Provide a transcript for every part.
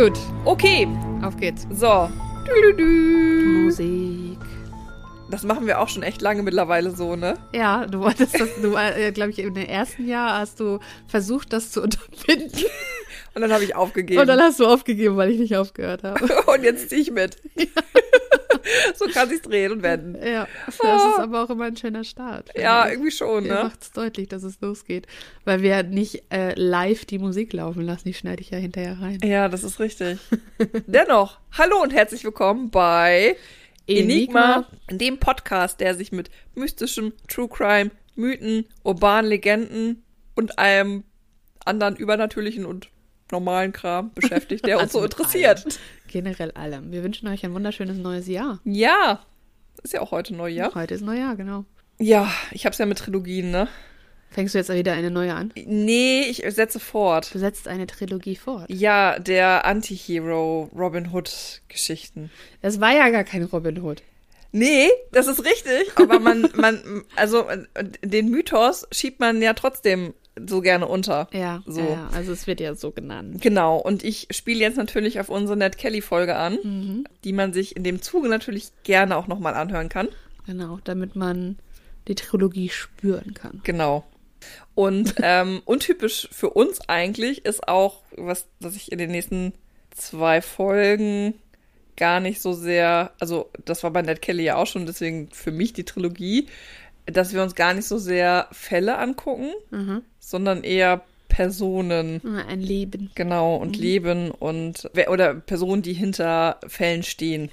gut. Okay, Auf geht's. so. Dü-dü-dü. Musik. Das machen wir auch schon echt lange mittlerweile so, ne? Ja, du wolltest das, du, äh, glaube ich, im ersten Jahr hast du versucht, das zu unterbinden. Und dann habe ich aufgegeben. Und dann hast du aufgegeben, weil ich nicht aufgehört habe. Und jetzt ziehe ich mit. so kann sich's drehen und wenden. Ja, das ist aber auch immer ein schöner Start. Ja, ich. irgendwie schon, ne? macht es deutlich, dass es losgeht. Weil wir nicht äh, live die Musik laufen lassen. Die schneide ich ja hinterher rein. Ja, das ist richtig. Dennoch, hallo und herzlich willkommen bei Enigma, dem Podcast, der sich mit mystischem True Crime, Mythen, urbanen Legenden und allem anderen übernatürlichen und normalen Kram beschäftigt, der uns Also so mit interessiert. allem. Generell allem. Wir wünschen euch ein wunderschönes neues Jahr. Ja, ist ja auch heute Neujahr. Heute ist Neujahr, genau. Ja, ich hab's ja mit Trilogien, ne? Fängst du jetzt wieder eine neue an? Nee, ich setze fort. Du setzt eine Trilogie fort. Ja, der Anti-Hero Robin Hood Geschichten. Das war ja gar kein Robin Hood. Nee, das ist richtig, aber man, man, also den Mythos schiebt man ja trotzdem so gerne unter. Ja, So. ja, also es wird ja so genannt. Genau, und ich spiele jetzt natürlich auf unsere Ned Kelly-Folge an, Mhm. die man sich in dem Zuge natürlich gerne auch nochmal anhören kann. Genau, damit man die Trilogie spüren kann. Genau. Und ähm, untypisch für uns eigentlich ist auch, was, dass ich in den nächsten zwei Folgen gar nicht so sehr, also das war bei Ned Kelly ja auch schon, deswegen für mich die Trilogie, dass wir uns gar nicht so sehr Fälle angucken, Mhm. sondern eher Personen, Ein Leben. genau, und Leben und oder Personen, die hinter Fällen stehen.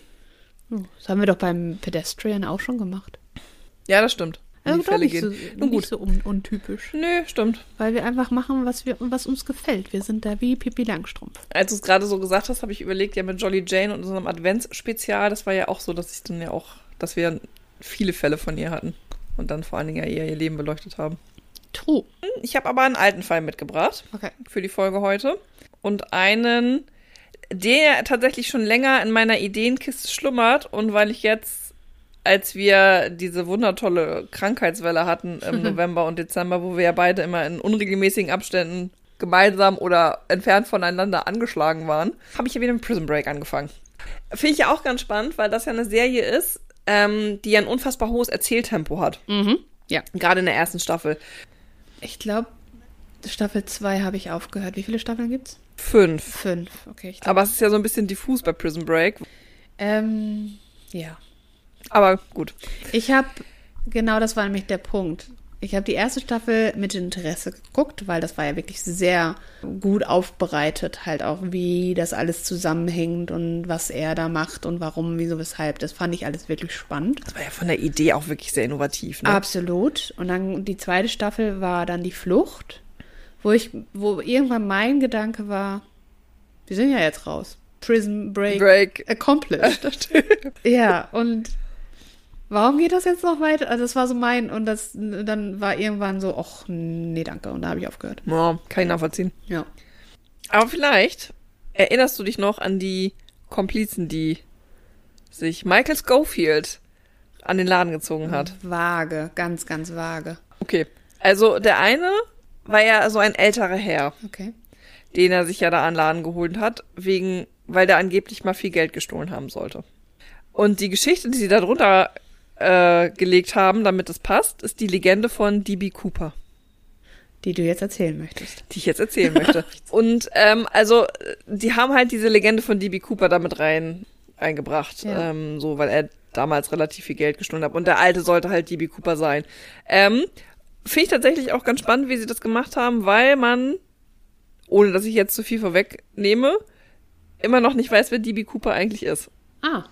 Oh, das haben wir doch beim Pedestrian auch schon gemacht. Ja, das stimmt. Also doch Fälle nicht, gehen. so, Nun gut. nicht so un untypisch. Nö, stimmt. Weil wir einfach machen, was, wir, was uns gefällt. Wir sind da wie Pippi Langstrumpf. Als du es gerade so gesagt hast, habe ich überlegt, ja mit Jolly Jane und unserem Adventsspezial, das war ja auch so, dass ich dann ja auch, dass wir viele Fälle von ihr hatten und dann vor allen Dingen ja eher ihr Leben beleuchtet haben. True. Ich habe aber einen alten Fall mitgebracht Okay. für die Folge heute und einen, der tatsächlich schon länger in meiner Ideenkiste schlummert und weil ich jetzt, als wir diese wundertolle Krankheitswelle hatten im November und Dezember, wo wir ja beide immer in unregelmäßigen Abständen gemeinsam oder entfernt voneinander angeschlagen waren, habe ich ja wieder mit Prison Break angefangen. Finde ich ja auch ganz spannend, weil das ja eine Serie ist, ähm, die ja ein unfassbar hohes Erzähltempo hat. Mhm. Ja. Gerade in der ersten Staffel. Ich glaube, Staffel 2 habe ich aufgehört. Wie viele Staffeln gibt's? Fünf. Fünf. Okay, glaub, Aber es ist ja so ein bisschen diffus bei Prison Break. Ähm, ja. Aber gut. Ich habe, genau das war nämlich der Punkt. Ich habe die erste Staffel mit Interesse geguckt, weil das war ja wirklich sehr gut aufbereitet, halt auch, wie das alles zusammenhängt und was er da macht und warum, wieso, weshalb. Das fand ich alles wirklich spannend. Das war ja von der Idee auch wirklich sehr innovativ. Ne? Absolut. Und dann die zweite Staffel war dann die Flucht, wo ich, wo irgendwann mein Gedanke war, wir sind ja jetzt raus. Prison Break, Break. accomplished. ja, und warum geht das jetzt noch weiter? Also das war so mein und das dann war irgendwann so, ach nee, danke. Und da habe ich aufgehört. Ja, kann ich nachvollziehen. Ja. Aber vielleicht erinnerst du dich noch an die Komplizen, die sich Michael Schofield an den Laden gezogen hat. Vage, ganz, ganz vage. Okay. Also der eine war ja so ein älterer Herr, Okay. den er sich ja da an den Laden geholt hat, wegen, weil der angeblich mal viel Geld gestohlen haben sollte. Und die Geschichte, die sie da drunter äh, gelegt haben, damit es passt, ist die Legende von D.B. Cooper. Die du jetzt erzählen möchtest. die ich jetzt erzählen möchte. Und ähm, also, die haben halt diese Legende von DB Cooper damit rein eingebracht, Ja. ähm, so weil er damals relativ viel Geld gestohlen hat. Und der alte sollte halt DB Cooper sein. Ähm, Finde ich tatsächlich auch ganz spannend, wie sie das gemacht haben, weil man, ohne dass ich jetzt zu viel vorwegnehme, immer noch nicht weiß, wer DB Cooper eigentlich ist. Ah.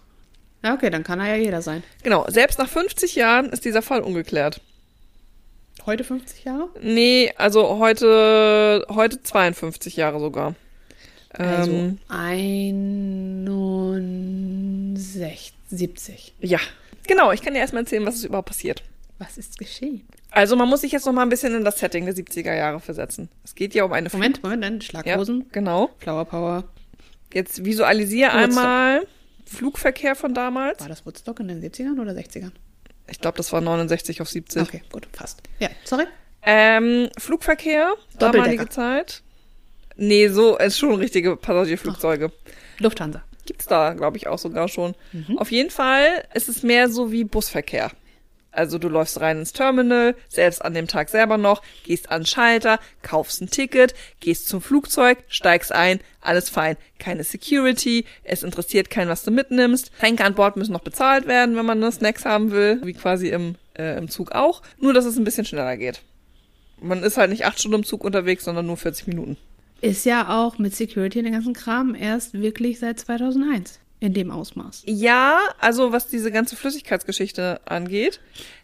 Ja, okay, dann kann er ja jeder sein. Genau, selbst nach 50 Jahren ist dieser Fall ungeklärt. Heute 50 Jahre? Nee, also heute, heute 52 Jahre sogar. Also Ähm, 61, 70. Ja, genau. Ich kann dir erstmal erzählen, was ist überhaupt passiert. Was ist geschehen? Also man muss sich jetzt noch mal ein bisschen in das Setting der 70er Jahre versetzen. Es geht ja um eine Moment, Moment, Moment. Ja, Schlaghosen, genau. Flower Power. Jetzt visualisiere einmal Flugverkehr von damals. War das Woodstock in den 70ern oder 60ern? Ich glaube, das war 69 auf 70. Okay, gut, fast. Ja, sorry. Ähm, Flugverkehr, damalige Zeit. Nee, so ist schon richtige Passagierflugzeuge. Lufthansa. Gibt's da, glaube ich, auch sogar schon. Auf jeden Fall ist es mehr so wie Busverkehr. Also du läufst rein ins Terminal, selbst an dem Tag selber noch, gehst an den Schalter, kaufst ein Ticket, gehst zum Flugzeug, steigst ein, alles fein. Keine Security, es interessiert keinen, was du mitnimmst. Tränke an Bord müssen noch bezahlt werden, wenn man nur Snacks haben will, wie quasi im, äh, im Zug auch. Nur, dass es ein bisschen schneller geht. Man ist halt nicht acht Stunden im Zug unterwegs, sondern nur 40 Minuten. Ist ja auch mit Security und den ganzen Kram erst wirklich seit 2001 in dem Ausmaß. Ja, also was diese ganze Flüssigkeitsgeschichte angeht,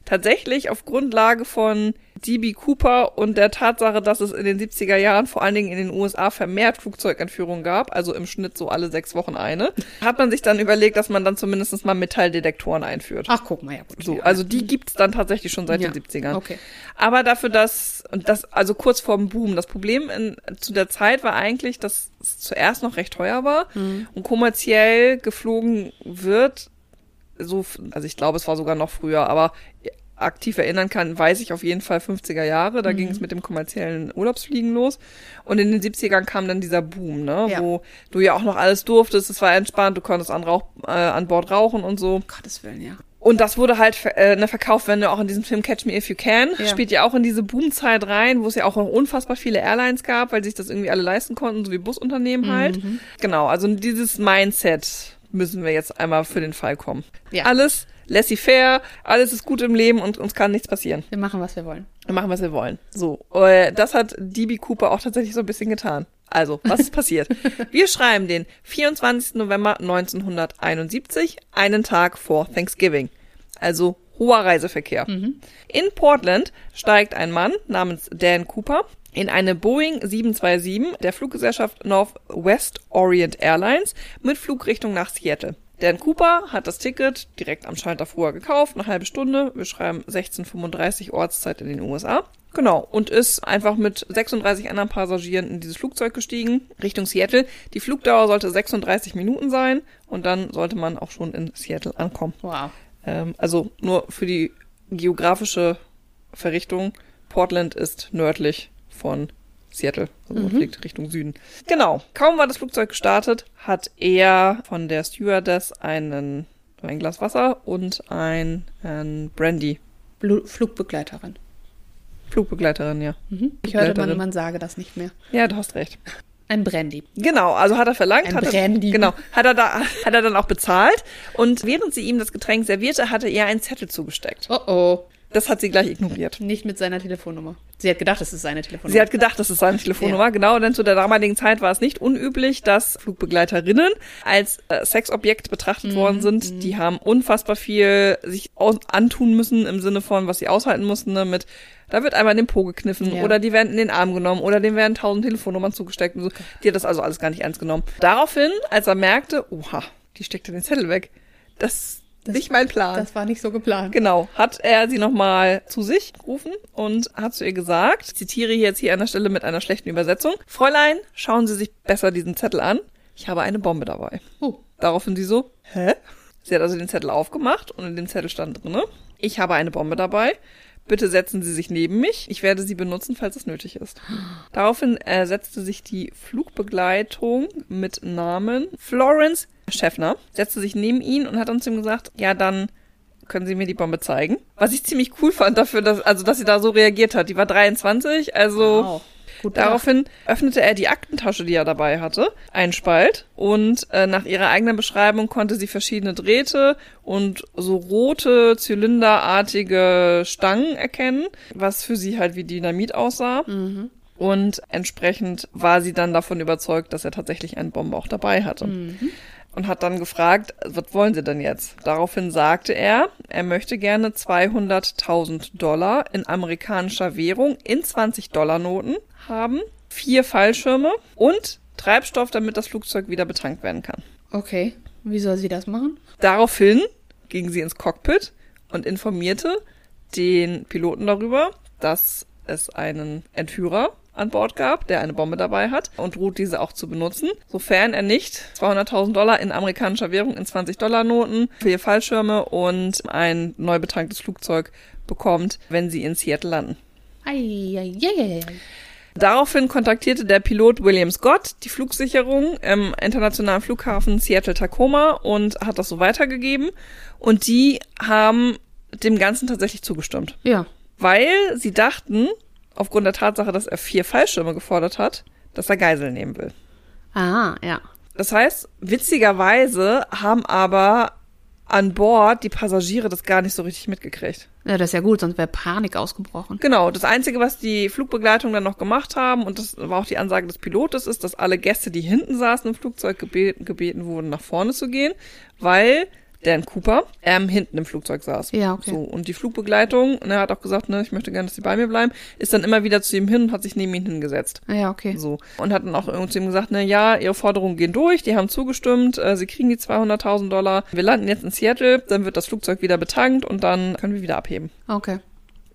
tatsächlich auf Grundlage von DB Cooper und der Tatsache, dass es in den 70er Jahren vor allen Dingen in den USA vermehrt Flugzeugentführungen gab, also im Schnitt so alle sechs Wochen eine, hat man sich dann überlegt, dass man dann zumindest mal Metalldetektoren einführt. Ach, guck mal, ja gut. So, also die gibt's dann tatsächlich schon seit Ja, den 70ern. okay. Aber dafür, dass, und das, also kurz vorm Boom, das Problem in, zu der Zeit war eigentlich, dass es zuerst noch recht teuer war Mhm. und kommerziell geflogen wird, so, also ich glaube, es war sogar noch früher, aber aktiv erinnern kann, weiß ich auf jeden Fall 50er Jahre, da ging Mhm. es mit dem kommerziellen Urlaubsfliegen los und in den 70ern kam dann dieser Boom, ne, Ja. wo du ja auch noch alles durftest, es war entspannt, du konntest an, Rauch, äh, an Bord rauchen und so. Um Gottes Willen, ja. Und das wurde halt äh, ne, verkauft, wenn du auch in diesem Film Catch Me If You Can, Ja. spielt ja auch in diese Boomzeit rein, wo es ja auch noch unfassbar viele Airlines gab, weil sich das irgendwie alle leisten konnten, so wie Busunternehmen halt. Mhm. Genau, also dieses Mindset müssen wir jetzt einmal für den Fall kommen. Ja. Alles laissez-faire, alles ist gut im Leben und uns kann nichts passieren. Wir machen, was wir wollen. Wir machen, was wir wollen. So, äh, das hat DB Cooper auch tatsächlich so ein bisschen getan. Also, was ist passiert? Wir schreiben den 24. November 1971, einen Tag vor Thanksgiving. Also hoher Reiseverkehr. In Portland steigt ein Mann namens Dan Cooper in eine Boeing 727 der Fluggesellschaft Northwest Orient Airlines mit Flugrichtung nach Seattle. Dan Cooper hat das Ticket direkt am Schalter vorher gekauft, eine halbe Stunde. Wir schreiben 1635 Ortszeit in den USA. Genau, und ist einfach mit 36 anderen Passagieren in dieses Flugzeug gestiegen, Richtung Seattle. Die Flugdauer sollte 36 Minuten sein und dann sollte man auch schon in Seattle ankommen. Wow. Ähm, also nur für die geografische Verrichtung. Portland ist nördlich von Seattle. Also man fliegt Richtung Süden. Genau. Kaum war das Flugzeug gestartet, hat er von der Stewardess einen, ein Glas Wasser und ein, ein Brandy. Blu Flugbegleiterin. Flugbegleiterin, ja. Mhm. Ich hörte, man, man sage das nicht mehr. Ja, du hast recht. Ein Brandy. Genau, also hat er verlangt, Ein hat er, Brandy. genau, hat er da, hat er dann auch bezahlt und während sie ihm das Getränk servierte, hatte er einen Zettel zugesteckt. Oh oh. Das hat sie gleich ignoriert. Nicht mit seiner Telefonnummer. Sie hat gedacht, es ist seine Telefonnummer. Sie hat gedacht, das ist seine Telefonnummer, Ja. genau, denn zu der damaligen Zeit war es nicht unüblich, dass Flugbegleiterinnen als äh, Sexobjekt betrachtet worden sind. Die haben unfassbar viel sich antun müssen im Sinne von, was sie aushalten mussten, ne, mit da wird einmal in den Po gekniffen Ja. oder die werden in den Arm genommen oder denen werden tausend Telefonnummern zugesteckt und so. Die hat das also alles gar nicht ernst genommen. Daraufhin, als er merkte, oha, die steckte den Zettel weg. Das, ist nicht mein Plan. das war nicht so geplant. Genau, hat er sie nochmal zu sich gerufen und hat zu ihr gesagt, ich zitiere jetzt hier an der Stelle mit einer schlechten Übersetzung, Fräulein, schauen Sie sich besser diesen Zettel an, ich habe eine Bombe dabei. Oh. Daraufhin sie so, hä? Sie hat also den Zettel aufgemacht und in dem Zettel stand drinne, ich habe eine Bombe dabei, bitte setzen Sie sich neben mich, ich werde sie benutzen, falls es nötig ist. Daraufhin äh, setzte sich die Flugbegleitung mit Namen Florence Schäffner, setzte sich neben ihn und hat zu ihm gesagt, ja, dann können Sie mir die Bombe zeigen? Was ich ziemlich cool fand dafür, dass, also, dass sie da so reagiert hat. Die war 23, also Wow. Gut daraufhin öffnete er die Aktentasche, die er dabei hatte, einen Spalt und äh, nach ihrer eigenen Beschreibung konnte sie verschiedene Drähte und so rote, zylinderartige Stangen erkennen, was für sie halt wie Dynamit aussah. Und entsprechend war sie dann davon überzeugt, dass er tatsächlich eine Bombe auch dabei hatte. Und hat dann gefragt, was wollen Sie denn jetzt? Daraufhin sagte er, er möchte gerne 200.000 Dollar in amerikanischer Währung in 20-Dollar-Noten haben, vier Fallschirme und Treibstoff, damit das Flugzeug wieder betankt werden kann. Okay. Wie soll sie das machen? Daraufhin ging sie ins Cockpit und informierte den Piloten darüber, dass es einen Entführer an Bord gab, der eine Bombe dabei hat und droht diese auch zu benutzen, sofern er nicht 200.000 Dollar in amerikanischer Währung in 20-Dollar-Noten, vier Fallschirme und ein neu betanktes Flugzeug bekommt, wenn sie in Seattle landen. Eieieiei. Daraufhin kontaktierte der Pilot William Scott die Flugsicherung im internationalen Flughafen Seattle-Tacoma und hat das so weitergegeben. Und die haben dem Ganzen tatsächlich zugestimmt. Ja. Weil sie dachten, aufgrund der Tatsache, dass er vier Fallschirme gefordert hat, dass er Geisel nehmen will. Ah, ja. Das heißt, witzigerweise haben aber an Bord die Passagiere das gar nicht so richtig mitgekriegt. Ja, das ist ja gut, sonst wäre Panik ausgebrochen. Genau, das Einzige, was die Flugbegleitung dann noch gemacht haben, und das war auch die Ansage des Pilotes, ist, dass alle Gäste, die hinten saßen im Flugzeug, gebeten, gebeten wurden, nach vorne zu gehen, weil Dan Cooper ähm, hinten im Flugzeug saß. Ja, okay. So, und die Flugbegleitung, ne, er hat auch gesagt, ne, ich möchte gerne, dass sie bei mir bleiben, ist dann immer wieder zu ihm hin und hat sich neben ihn hingesetzt. Ja, okay. So. Und hat dann auch zu ihm gesagt, ne, ja, ihre Forderungen gehen durch, die haben zugestimmt, äh, sie kriegen die 200.000 Dollar. Wir landen jetzt in Seattle, dann wird das Flugzeug wieder betankt und dann können wir wieder abheben. Okay.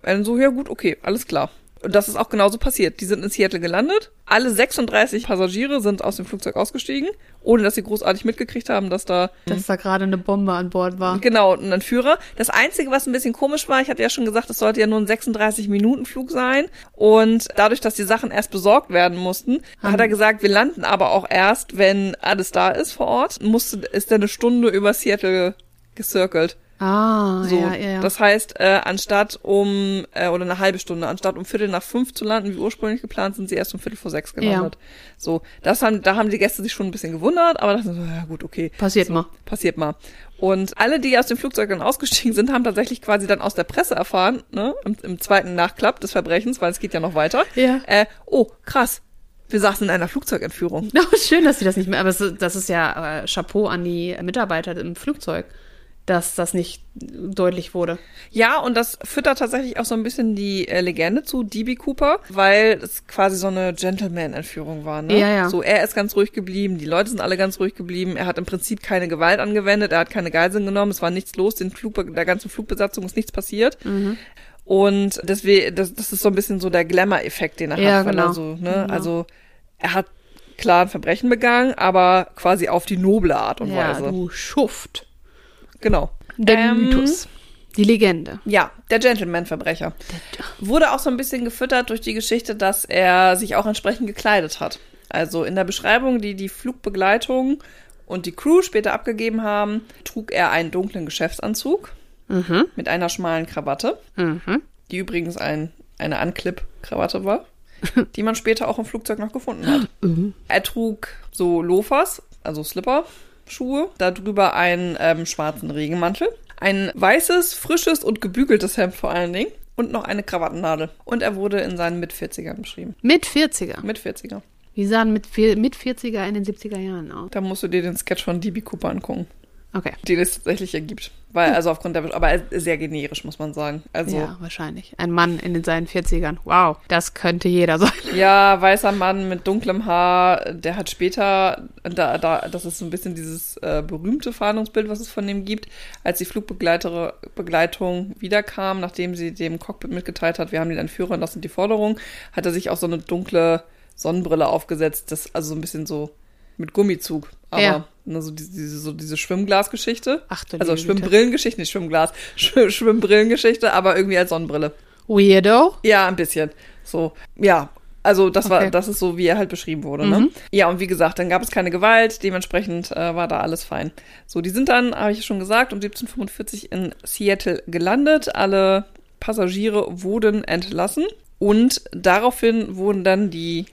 Dann so, ja gut, okay, alles klar. Und das ist auch genauso passiert. Die sind in Seattle gelandet. Alle 36 Passagiere sind aus dem Flugzeug ausgestiegen, ohne dass sie großartig mitgekriegt haben, dass da Dass da gerade eine Bombe an Bord war. Genau, und ein Führer. Das Einzige, was ein bisschen komisch war, ich hatte ja schon gesagt, es sollte ja nur ein 36-Minuten-Flug sein. Und dadurch, dass die Sachen erst besorgt werden mussten, Hm. hat er gesagt, wir landen aber auch erst, wenn alles da ist vor Ort. Musste, ist er eine Stunde über Seattle gecircelt. Ah, So, ja, ja, ja. das heißt, äh, anstatt um, äh, oder eine halbe Stunde, anstatt um Viertel nach fünf zu landen, wie ursprünglich geplant, sind sie erst um Viertel vor sechs gelandet. So, das haben, da haben die Gäste sich schon ein bisschen gewundert, aber dachten so, ja gut, okay. Passiert so, mal. Passiert mal. Und alle, die aus dem Flugzeug dann ausgestiegen sind, haben tatsächlich quasi dann aus der Presse erfahren, ne, im, im zweiten Nachklapp des Verbrechens, weil es geht ja noch weiter. Ja. Äh, oh, krass. Wir saßen in einer Flugzeugentführung. Oh, schön, dass sie das nicht mehr. Aber das ist ja äh, Chapeau an die Mitarbeiter im Flugzeug, dass das nicht deutlich wurde. Ja, und das füttert tatsächlich auch so ein bisschen die äh, Legende zu DB Cooper, weil es quasi so eine Gentleman-Entführung war. Ne? Ja, ja. So, er ist ganz ruhig geblieben, die Leute sind alle ganz ruhig geblieben. Er hat im Prinzip keine Gewalt angewendet, er hat keine Geiseln genommen, es war nichts los, den Flug, der ganzen Flugbesatzung ist nichts passiert. Mhm. Und deswegen, das, das ist so ein bisschen so der Glamour-Effekt, den er Ja, hat, weil genau. er so, ne, Genau. also er hat klar ein Verbrechen begangen, aber quasi auf die noble Art und ja, Weise. du Schuft. Genau. Der Ähm, Mythos. Die Legende. Ja, der Gentleman-Verbrecher. Wurde auch so ein bisschen gefüttert durch die Geschichte, dass er sich auch entsprechend gekleidet hat. Also in der Beschreibung, die die Flugbegleitung und die Crew später abgegeben haben, trug er einen dunklen Geschäftsanzug Mhm. mit einer schmalen Krawatte, Mhm. die übrigens ein, eine Unclip-Krawatte war, die man später auch im Flugzeug noch gefunden hat. Er trug so Loafers, also Slipper-Schuhe, darüber einen ähm, schwarzen Regenmantel, ein weißes, frisches und gebügeltes Hemd vor allen Dingen und noch eine Krawattennadel. Und er wurde in seinen Mit-40ern beschrieben. Mit 40er. Mit-40er. Wie sahen mit, vier- mit 40er in den 70er Jahren aus? Da musst du dir den Sketch von DB Cooper angucken, Okay. den es tatsächlich ergibt. Weil, also aufgrund der, aber sehr generisch, muss man sagen. Also, Ja, wahrscheinlich. Ein Mann in den seinen 40ern. Wow, das könnte jeder sein. Ja, weißer Mann mit dunklem Haar, der hat später, da, da, das ist so ein bisschen dieses äh, berühmte Fahndungsbild, was es von dem gibt, als die Flugbegleitung wiederkam, nachdem sie dem Cockpit mitgeteilt hat, wir haben den Entführer und das sind die Forderungen, hat er sich auch so eine dunkle Sonnenbrille aufgesetzt, das also so ein bisschen so mit Gummizug, aber Ja. ne, so diese, diese, so diese Schwimmglasgeschichte. Ach du Also. Schwimmbrillengeschichte, nicht Schwimmglas, Schw Schwimmbrillengeschichte, aber irgendwie als Sonnenbrille. Weirdo. Ja, ein bisschen. So, ja. Also das war, Okay. das ist so, wie er halt beschrieben wurde. Ne? Ja, und wie gesagt, dann gab es keine Gewalt, dementsprechend äh, war da alles fein. So, die sind dann, habe ich schon gesagt, um 1745 in Seattle gelandet. Alle Passagiere wurden entlassen und daraufhin wurden dann die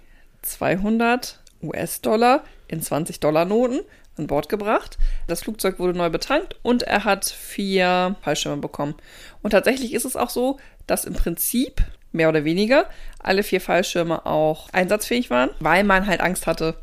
200 US-Dollar in 20 Dollar Noten an Bord gebracht. Das Flugzeug wurde neu betankt und er hat vier Fallschirme bekommen. Und tatsächlich ist es auch so, dass im Prinzip mehr oder weniger alle vier Fallschirme auch einsatzfähig waren, weil man halt Angst hatte,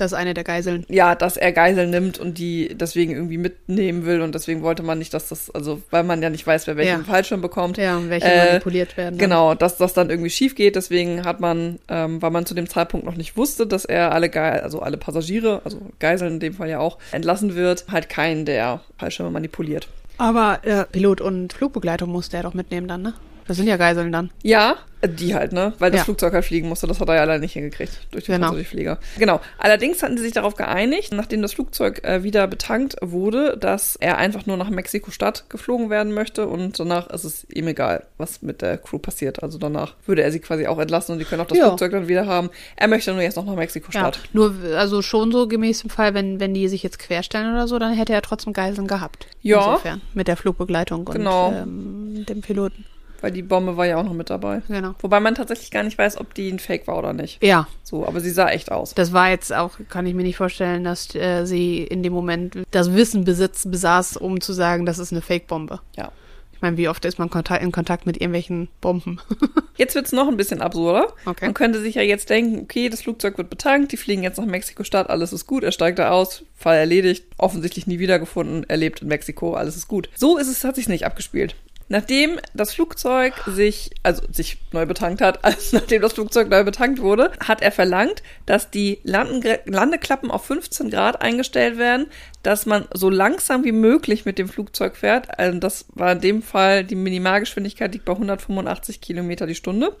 Das ist eine der Geiseln. ja, dass er Geiseln nimmt und die deswegen irgendwie mitnehmen will und deswegen wollte man nicht, dass das, also weil man ja nicht weiß, wer welchen Ja. Fallschirm bekommt. Ja, und welche Äh, manipuliert werden. dann. Genau, dass das dann irgendwie schief geht. Deswegen hat man, ähm, weil man zu dem Zeitpunkt noch nicht wusste, dass er alle Ge also alle Passagiere, also Geiseln in dem Fall ja auch, entlassen wird, halt keinen der Fallschirme manipuliert. Aber äh, Pilot und Flugbegleitung musste er doch mitnehmen dann, ne? Das sind ja Geiseln dann. Ja, die halt, ne? Weil das Ja. Flugzeug halt fliegen musste. Das hat er ja leider nicht hingekriegt durch den Genau. Passagierflieger. Genau. Allerdings hatten sie sich darauf geeinigt, nachdem das Flugzeug äh, wieder betankt wurde, dass er einfach nur nach Mexiko-Stadt geflogen werden möchte und danach ist es ihm egal, was mit der Crew passiert. Also danach würde er sie quasi auch entlassen und die können auch das Ja. Flugzeug dann wieder haben. Er möchte nur jetzt noch nach Ja, Mexiko-Stadt. nur, also schon so gemäß dem Fall, wenn, wenn die sich jetzt querstellen oder so, dann hätte er trotzdem Geiseln gehabt. Ja. Insofern. Mit der Flugbegleitung und Genau. ähm, dem Piloten. Weil die Bombe war ja auch noch mit dabei. Genau. Wobei man tatsächlich gar nicht weiß, ob die ein Fake war oder nicht. Ja, So, aber sie sah echt aus. das war jetzt auch, kann ich mir nicht vorstellen, dass äh, sie in dem Moment das Wissen besitz, besaß, um zu sagen, das ist eine Fake-Bombe. Ja. Ich meine, wie oft ist man in Kontakt mit irgendwelchen Bomben? Jetzt wird's noch ein bisschen absurder. Okay. Man könnte sich ja jetzt denken, okay, das Flugzeug wird betankt, die fliegen jetzt nach Mexiko-Stadt, alles ist gut, er steigt da aus, Fall erledigt, offensichtlich nie wiedergefunden, er lebt in Mexiko, alles ist gut. So ist es, hat sich's nicht abgespielt. Nachdem das Flugzeug sich, also sich neu betankt hat, also nachdem das Flugzeug neu betankt wurde, hat er verlangt, dass die Landen Landeklappen auf 15 Grad eingestellt werden, dass man so langsam wie möglich mit dem Flugzeug fährt. Also das war in dem Fall, die Minimalgeschwindigkeit liegt bei 185 Kilometer die Stunde.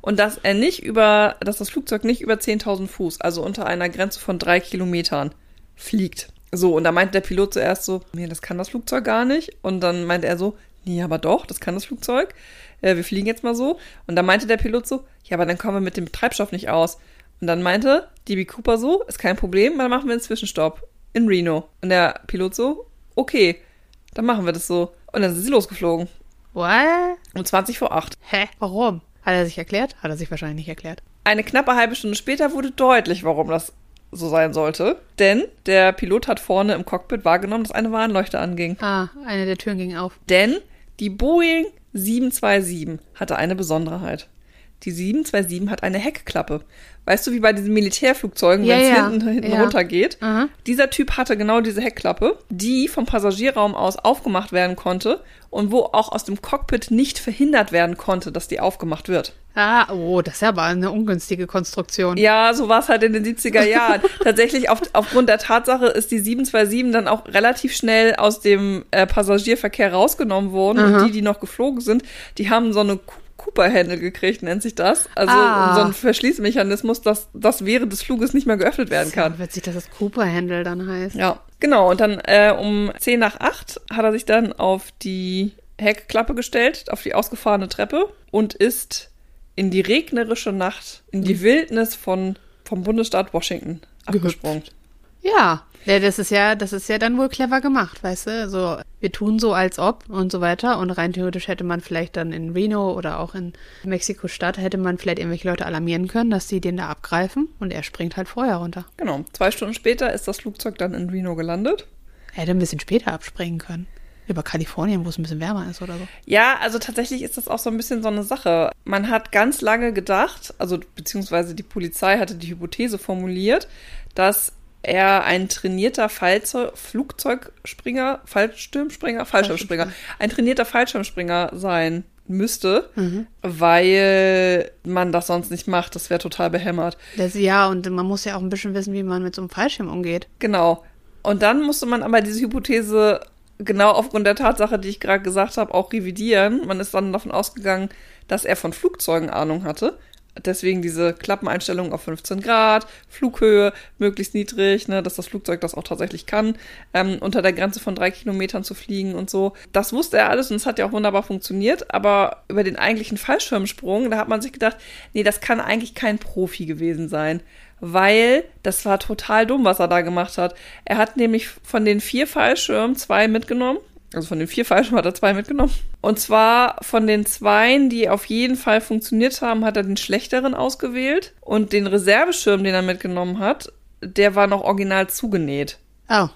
Und dass er nicht über, dass das Flugzeug nicht über 10.000 Fuß, also unter einer Grenze von drei Kilometern fliegt. So, und da meinte der Pilot zuerst so, nee, das kann das Flugzeug gar nicht. Und dann meinte er so, nee, aber doch, das kann das Flugzeug. Äh, wir fliegen jetzt mal so. Und dann meinte der Pilot so, ja, aber dann kommen wir mit dem Treibstoff nicht aus. Und dann meinte DB Cooper so, ist kein Problem, dann machen wir einen Zwischenstopp in Reno. Und der Pilot so, okay, dann machen wir das so. Und dann sind sie losgeflogen. What? Um 20 vor 8. Hä? Warum? Hat er sich erklärt? Hat er sich wahrscheinlich nicht erklärt. Eine knappe halbe Stunde später wurde deutlich, warum das so sein sollte. Denn der Pilot hat vorne im Cockpit wahrgenommen, dass eine Warnleuchte anging. Ah, eine der Türen ging auf. Denn die Boeing 727 hatte eine Besonderheit. Die 727 hat eine Heckklappe. Weißt du, wie bei diesen Militärflugzeugen, Ja, wenn es ja, hinten, hinten ja. runtergeht? Aha. Dieser Typ hatte genau diese Heckklappe, die vom Passagierraum aus aufgemacht werden konnte und wo auch aus dem Cockpit nicht verhindert werden konnte, dass die aufgemacht wird. Ah, oh, das ist ja aber eine ungünstige Konstruktion. Ja, so war es halt in den 70er Jahren. Tatsächlich, auf, aufgrund der Tatsache ist die 727 dann auch relativ schnell aus dem äh, Passagierverkehr rausgenommen worden. Und die, die noch geflogen sind, die haben so eine Cooper-Handle gekriegt, nennt sich das. Also Ah. so ein Verschließmechanismus, dass das während des Fluges nicht mehr geöffnet werden kann. Ja, witzig, dass das Cooper-Handle dann heißt. Ja, genau. Und dann äh, um 10 nach 8 hat er sich dann auf die Heckklappe gestellt, auf die ausgefahrene Treppe und ist in die regnerische Nacht, in die Wildnis von, vom Bundesstaat Washington abgesprungen. Ja, ja, das ist ja, das ist ja dann wohl clever gemacht, weißt du? So, wir tun so, als ob und so weiter. Und rein theoretisch hätte man vielleicht dann in Reno oder auch in Mexiko-Stadt hätte man vielleicht irgendwelche Leute alarmieren können, dass die den da abgreifen. Und er springt halt vorher runter. Genau. Zwei Stunden später ist das Flugzeug dann in Reno gelandet. Er hätte ein bisschen später abspringen können. Über Kalifornien, wo es ein bisschen wärmer ist oder so. Ja, also tatsächlich ist das auch so ein bisschen so eine Sache. Man hat ganz lange gedacht, also beziehungsweise die Polizei hatte die Hypothese formuliert, dass er ein trainierter Fallzeug, Flugzeugspringer, Fallschirmspringer, Fallschirmspringer, ein trainierter Fallschirmspringer sein müsste, weil man das sonst nicht macht. Das wäre total behämmert. Das, ja, und man muss ja auch ein bisschen wissen, wie man mit so einem Fallschirm umgeht. Genau. Und dann musste man aber diese Hypothese genau aufgrund der Tatsache, die ich gerade gesagt habe, auch revidieren. Man ist dann davon ausgegangen, dass er von Flugzeugen Ahnung hatte. Deswegen diese Klappeneinstellung auf 15 Grad, Flughöhe möglichst niedrig, ne, dass das Flugzeug das auch tatsächlich kann, ähm, unter der Grenze von drei Kilometern zu fliegen und so. Das wusste er alles und es hat ja auch wunderbar funktioniert, aber über den eigentlichen Fallschirmsprung, da hat man sich gedacht, nee, das kann eigentlich kein Profi gewesen sein weil das war total dumm, was er da gemacht hat. Er hat nämlich von den vier Fallschirmen zwei mitgenommen. Also von den vier Fallschirmen hat er zwei mitgenommen. Und zwar von den zweien, die auf jeden Fall funktioniert haben, hat er den schlechteren ausgewählt. Und den Reserveschirm, den er mitgenommen hat, der war noch original zugenäht. Oh.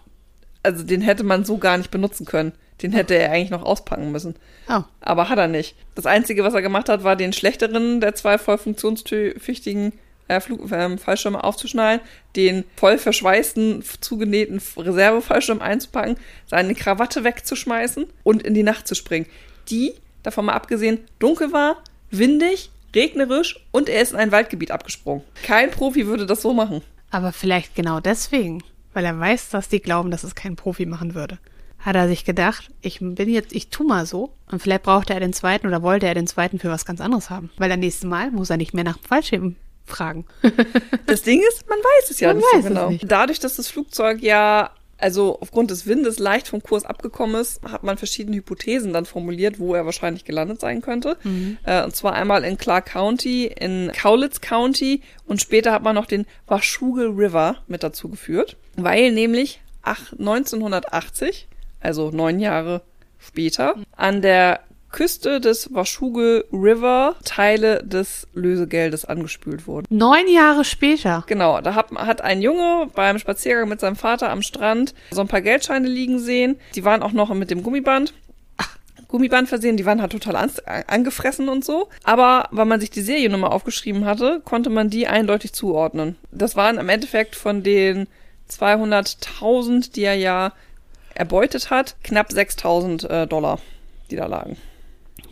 Also den hätte man so gar nicht benutzen können. Den hätte er eigentlich noch auspacken müssen. Oh. Aber hat er nicht. Das Einzige, was er gemacht hat, war den schlechteren der zwei voll funktionstüchtigen äh, Flug, ähm, Fallschirme aufzuschneiden, den voll verschweißten, zugenähten Reservefallschirm einzupacken, seine Krawatte wegzuschmeißen und in die Nacht zu springen. Die, davon mal abgesehen, dunkel war, windig, regnerisch und er ist in ein Waldgebiet abgesprungen. Kein Profi würde das so machen. Aber vielleicht genau deswegen, weil er weiß, dass die glauben, dass es kein Profi machen würde. hat er sich gedacht, ich bin jetzt, ich tu mal so. Und vielleicht brauchte er den zweiten oder wollte er den zweiten für was ganz anderes haben. Weil das nächste Mal muss er nicht mehr nach dem Fallschirm fragen. Das Ding ist, man weiß es ja Man nicht weiß so es genau. nicht. Dadurch, dass das Flugzeug ja also aufgrund des Windes leicht vom Kurs abgekommen ist, hat man verschiedene Hypothesen dann formuliert, wo er wahrscheinlich gelandet sein könnte. Äh, und zwar einmal in Clark County, in Cowlitz County und später hat man noch den Washougal River mit dazu geführt, weil nämlich ach, 1980, also neun Jahre später, an der Küste des Washougal River Teile des Lösegeldes angespült wurden. Neun Jahre später. Genau, da hat, hat ein Junge beim Spaziergang mit seinem Vater am Strand so ein paar Geldscheine liegen sehen. Die waren auch noch mit dem Gummiband. Gummiband versehen, die waren halt total an, angefressen und so. Aber weil man sich die Seriennummer aufgeschrieben hatte, konnte man die eindeutig zuordnen. Das waren im Endeffekt von den 200.000, die er ja erbeutet hat, knapp 6.000 äh, Dollar, die da lagen.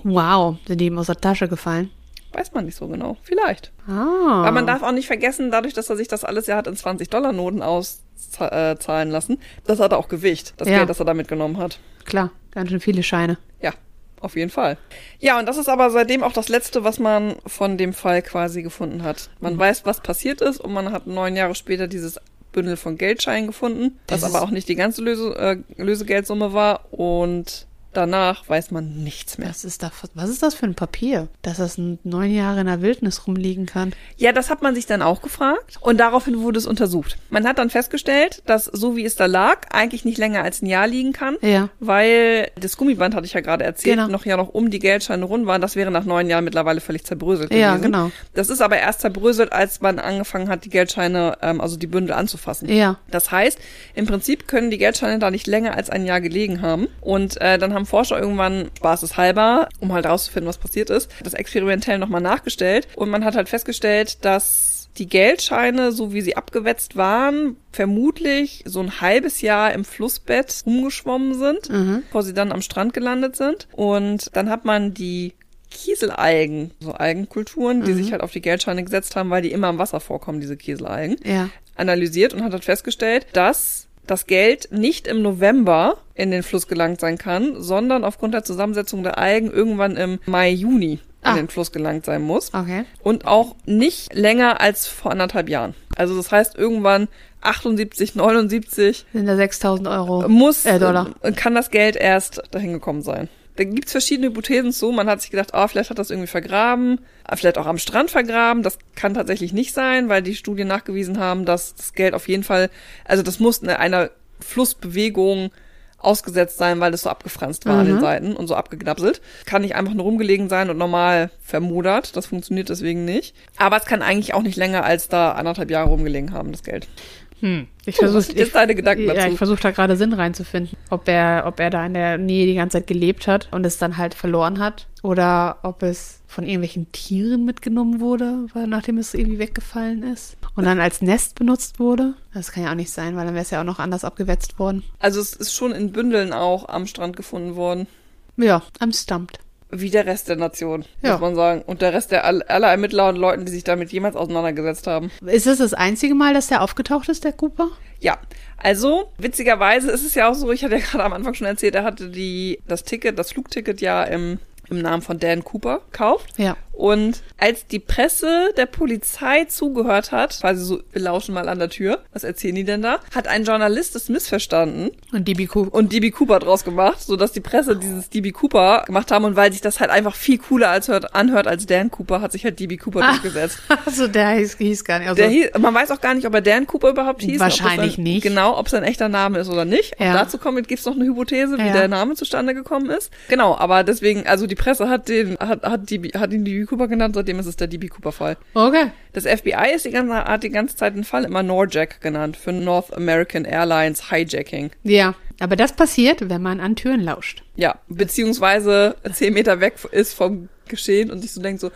Wow, sind die ihm aus der Tasche gefallen. Weiß man nicht so genau. Vielleicht. Ah. Aber man darf auch nicht vergessen, dadurch, dass er sich das alles ja hat in 20-Dollar-Noten auszahlen lassen, das hat auch Gewicht, das Ja. Geld, das er da mitgenommen hat. Klar, ganz schön viele Scheine. Ja, auf jeden Fall. Ja, und das ist aber seitdem auch das Letzte, was man von dem Fall quasi gefunden hat. Man Mhm. weiß, was passiert ist und man hat neun Jahre später dieses Bündel von Geldscheinen gefunden, das, Das aber auch nicht die ganze Löse, äh, Lösegeldsumme war und danach weiß man nichts mehr. Das ist da, was ist das für ein Papier, dass das neun Jahre in der Wildnis rumliegen kann? Ja, das hat man sich dann auch gefragt und daraufhin wurde es untersucht. Man hat dann festgestellt, dass so wie es da lag, eigentlich nicht länger als ein Jahr liegen kann, Ja. weil das Gummiband, hatte ich ja gerade erzählt, Genau. noch ja noch um die Geldscheine rund war. Das wäre nach neun Jahren mittlerweile völlig zerbröselt Ja, gewesen. genau. Das ist aber erst zerbröselt, als man angefangen hat, die Geldscheine, ähm, also die Bündel anzufassen. Ja. Das heißt, im Prinzip können die Geldscheine da nicht länger als ein Jahr gelegen haben. Und äh, dann haben Forscher irgendwann spaßeshalber, um halt rauszufinden, was passiert ist, das experimentell nochmal nachgestellt. Und man hat halt festgestellt, dass die Geldscheine, so wie sie abgewetzt waren, vermutlich so ein halbes Jahr im Flussbett rumgeschwommen sind, bevor sie dann am Strand gelandet sind. Und dann hat man die Kieselalgen, so Algenkulturen, die sich halt auf die Geldscheine gesetzt haben, weil die immer im Wasser vorkommen, diese Kieselalgen Ja. analysiert und hat halt festgestellt, dass das Geld nicht im November in den Fluss gelangt sein kann, sondern aufgrund der Zusammensetzung der Algen irgendwann im Mai, Juni in Ah. den Fluss gelangt sein muss. Okay. Und auch nicht länger als vor anderthalb Jahren. Also das heißt, irgendwann 78, 79 Sind da 6000 Euro. muss, Äh, Dollar. kann das Geld erst dahin gekommen sein. Da gibt's verschiedene Hypothesen zu. Man hat sich gedacht, ah, vielleicht hat das irgendwie vergraben, ah, vielleicht auch am Strand vergraben. Das kann tatsächlich nicht sein, weil die Studien nachgewiesen haben, dass das Geld auf jeden Fall, also das muss eine, einer Flussbewegung ausgesetzt sein, weil es so abgefranst war an den Seiten und so abgeknapselt. Kann nicht einfach nur rumgelegen sein und normal vermodert. Das funktioniert deswegen nicht. Aber es kann eigentlich auch nicht länger als da anderthalb Jahre rumgelegen haben, das Geld. Hm. Ich versuche jetzt deine Gedanken ja, dazu? ich versuche da gerade Sinn reinzufinden, ob er, ob er da in der Nähe die ganze Zeit gelebt hat und es dann halt verloren hat oder ob es von irgendwelchen Tieren mitgenommen wurde, weil nachdem es irgendwie weggefallen ist und dann als Nest benutzt wurde. Das kann ja auch nicht sein, weil dann wäre es ja auch noch anders abgewetzt worden. Also es ist schon in Bündeln auch am Strand gefunden worden. Ja, am Stumpt. Wie der Rest der Nation, Ja. muss man sagen. Und der Rest der all- aller Ermittler und Leuten, die sich damit jemals auseinandergesetzt haben. Ist das das einzige Mal, dass der aufgetaucht ist, der Cooper? Ja, also witzigerweise ist es ja auch so, ich hatte ja gerade am Anfang schon erzählt, er hatte die, das Ticket, das Flugticket ja im, im Namen von Dan Cooper gekauft. Ja. Und als die Presse der Polizei zugehört hat, quasi so, wir lauschen mal an der Tür, was erzählen die denn da, hat ein Journalist es missverstanden Und DB Cooper. und DB Cooper draus gemacht, so dass die Presse dieses DB Cooper gemacht haben und weil sich das halt einfach viel cooler als hört, anhört als Dan Cooper, hat sich halt DB Cooper durchgesetzt. Also der hieß, hieß gar nicht. Also, Der hieß, man weiß auch gar nicht, ob er Dan Cooper überhaupt hieß. Wahrscheinlich ein, nicht. Genau, ob es ein echter Name ist oder nicht. Ja. Dazu kommt, gibt's noch eine Hypothese, wie Ja. der Name zustande gekommen ist. Genau, aber deswegen, also die Presse hat den, hat, hat, DB, hat ihn DB Cooper genannt, seitdem ist es der DB Cooper Fall. okay. Das FBI ist die ganze, hat die ganze Zeit den Fall immer Norjack genannt, für North American Airlines Hijacking. Ja, aber das passiert, wenn man an Türen lauscht. Ja, beziehungsweise zehn Meter weg ist vom Geschehen und sich so denkt so,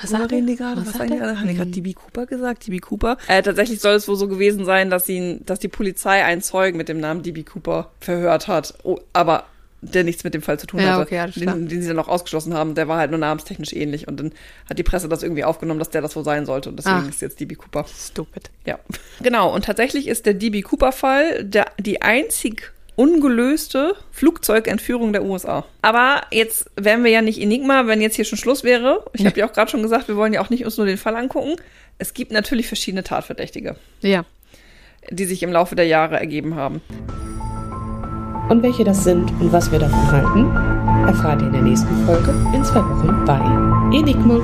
Was worüber er? reden die gerade? Was Was, sagen die er? gerade? Haben die gerade DB Cooper gesagt? DB Cooper? Äh, tatsächlich soll es wohl so gewesen sein, dass sie, dass die Polizei einen Zeugen mit dem Namen DB Cooper verhört hat, oh, aber der nichts mit dem Fall zu tun Ja, hatte, okay, klar. den, den sie dann auch ausgeschlossen haben. Der war halt nur namenstechnisch ähnlich und dann hat die Presse das irgendwie aufgenommen, dass der das wohl sein sollte und deswegen Ah. ist jetzt DB Cooper. Stupid. Ja, genau. Und tatsächlich ist der DB Cooper-Fall der, die einzig ungelöste Flugzeugentführung der USA. Aber jetzt wären wir ja nicht Enigma, wenn jetzt hier schon Schluss wäre. Ich habe ja auch gerade schon gesagt, wir wollen ja auch nicht uns nur den Fall angucken. Es gibt natürlich verschiedene Tatverdächtige. Ja. Die sich im Laufe der Jahre ergeben haben. Und welche das sind und was wir davon halten, erfahrt ihr in der nächsten Folge in zwei Wochen bei Enigma.